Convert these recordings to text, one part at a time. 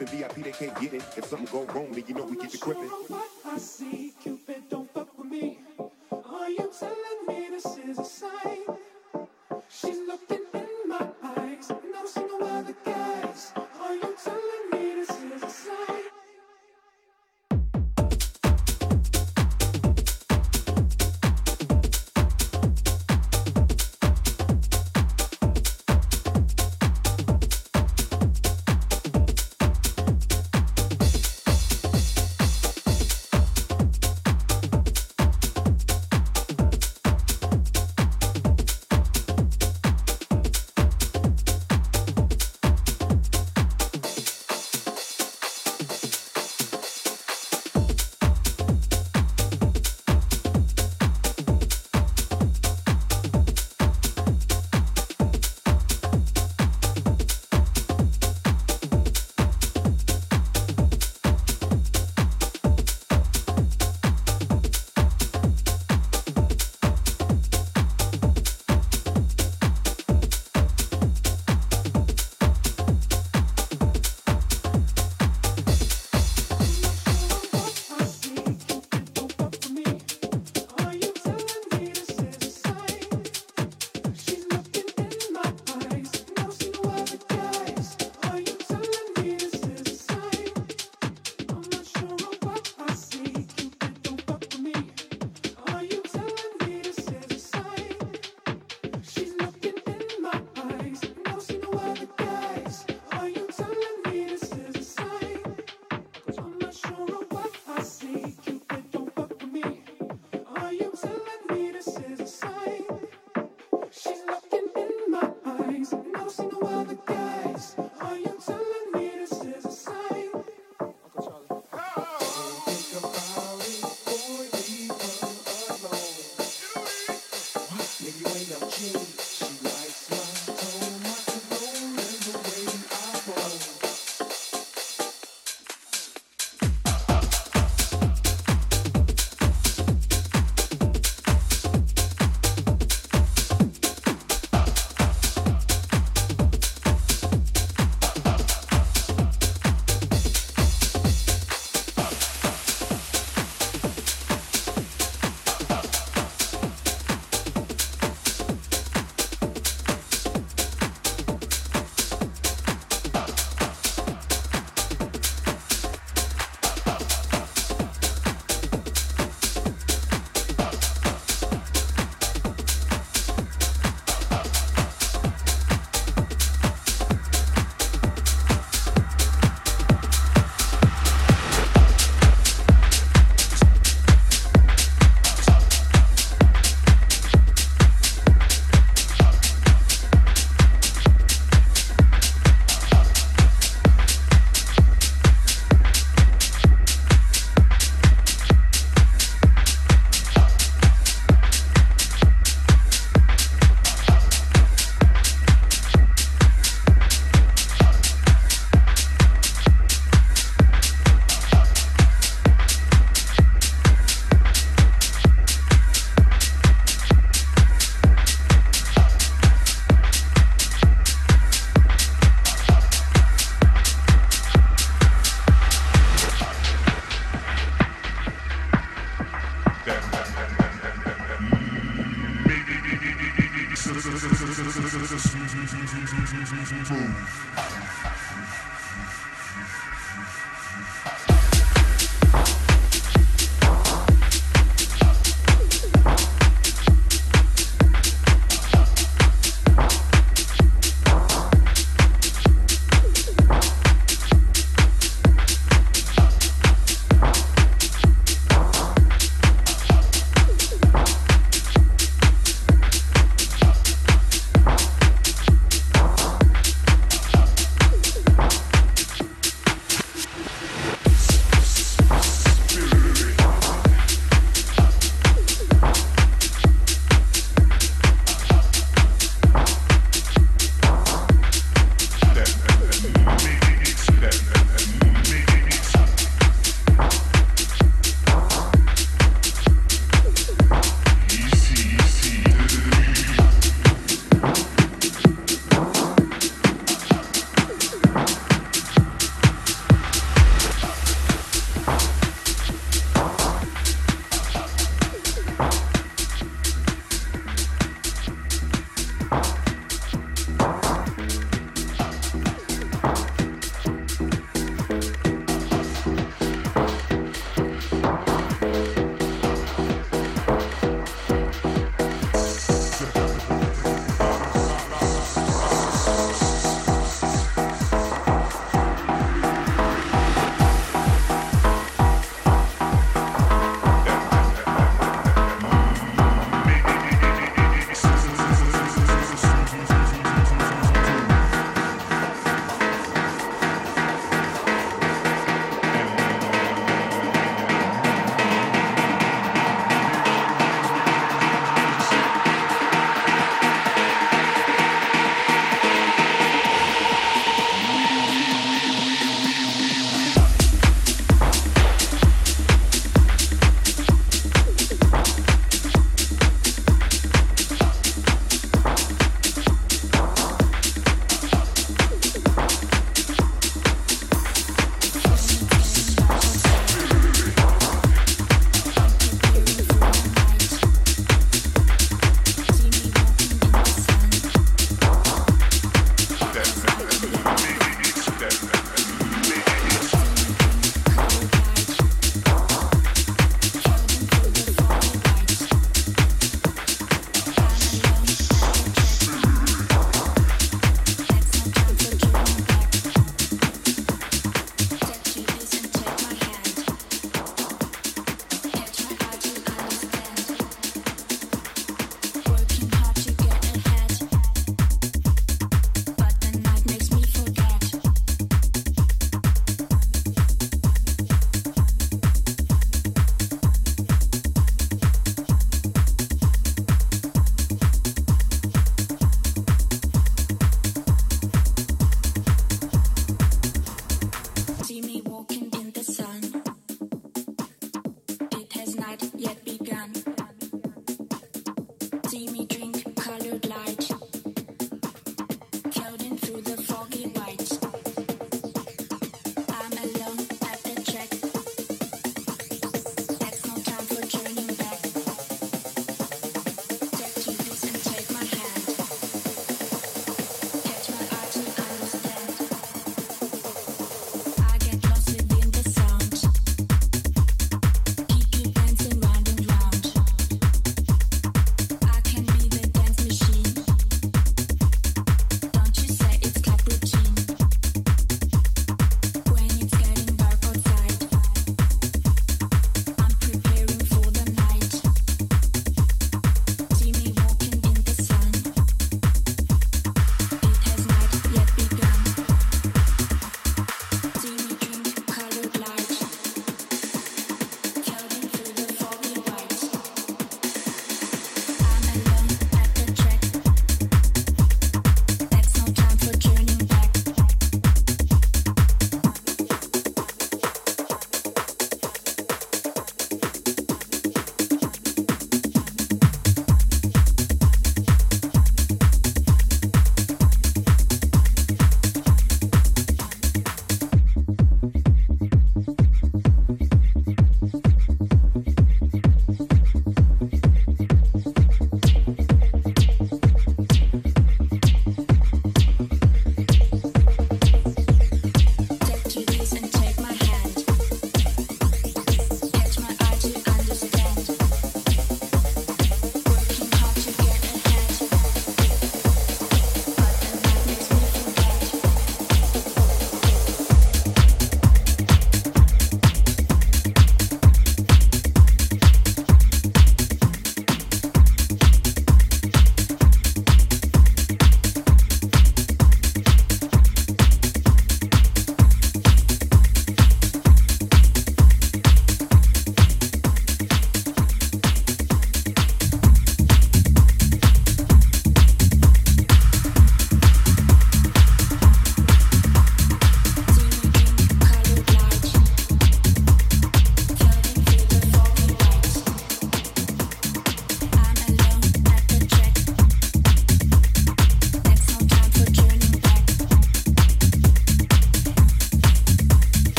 Tripping, VIP they can't get it. If something go wrong, then you know we get the crippin'. What I see, Cupid, don't fuck with me. Are you telling me this is a sign? Thank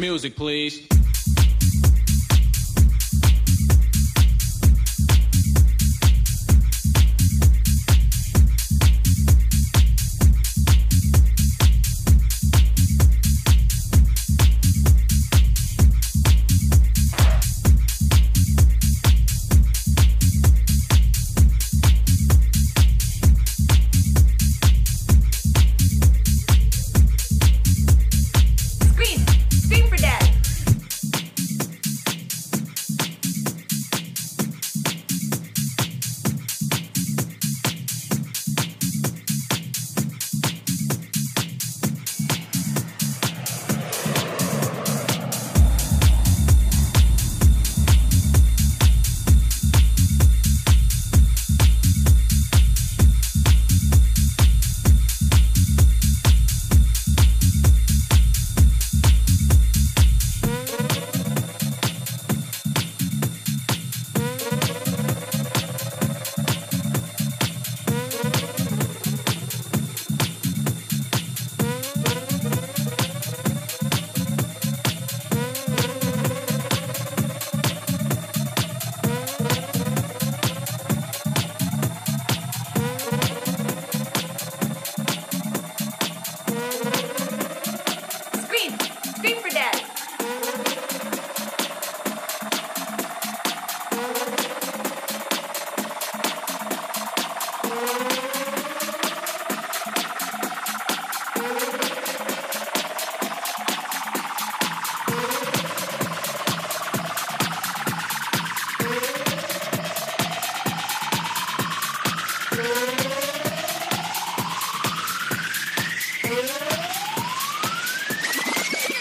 Music, please.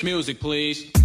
Music, please.